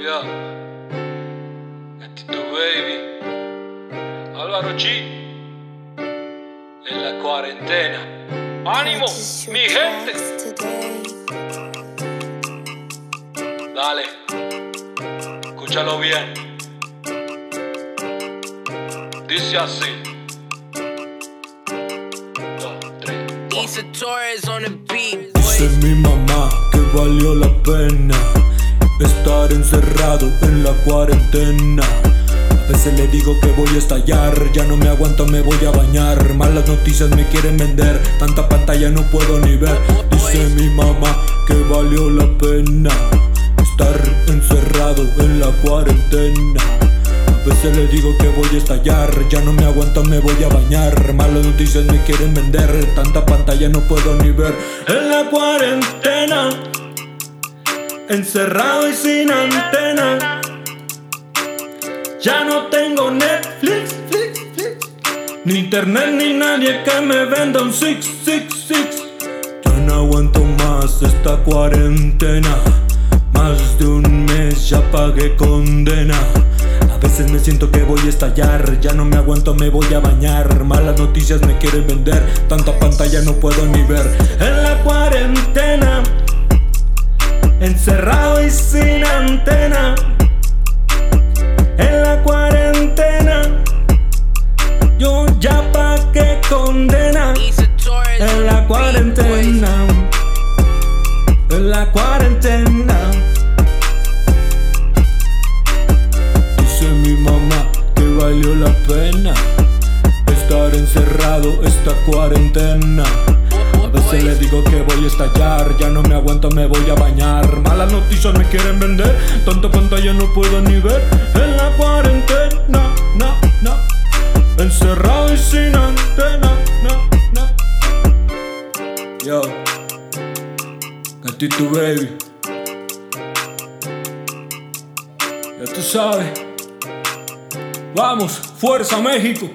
Yeah. Gatito Baby. Álvaro G. En la cuarentena. ¡Ánimo, mi gente! Dale. Escúchalo bien. Dice así. Dos, tres. Issa Torres on the beat, Dice boy. mi mamá que valió la pena encerrado en la cuarentena. A veces le digo que voy a estallar, ya no me aguanto, me voy a bañar. Malas noticias me quieren vender, tanta pantalla no puedo ni ver. Dice mi mamá que valió la pena estar encerrado en la cuarentena. A veces le digo que voy a estallar, ya no me aguanto, me voy a bañar. Malas noticias me quieren vender, tanta pantalla no puedo ni ver. En la cuarentena, encerrado y sin antena. Ya no tengo Netflix, flix, flix, ni internet ni nadie que me venda un six, six, six. Ya no aguanto más esta cuarentena. Más de un mes ya pagué condena. A veces me siento que voy a estallar. Ya no me aguanto, me voy a bañar. Malas noticias me quieren vender. Tanta pantalla no puedo ni ver. En la cuarentena, encerrado y sin antena. En la cuarentena, yo ya condena. Issa Torres on En la cuarentena. En la cuarentena. Dice mi mamá que valió la pena estar encerrado esta cuarentena. Veces le digo que voy a estallar, ya no me aguanto, me voy a bañar. Malas noticias me quieren vender, tanta pantalla no puedo ni ver. En la cuarentena, no, no. Encerrado y sin antena, no, no. Yo, gatito baby. Ya tú sabes. Vamos, fuerza México.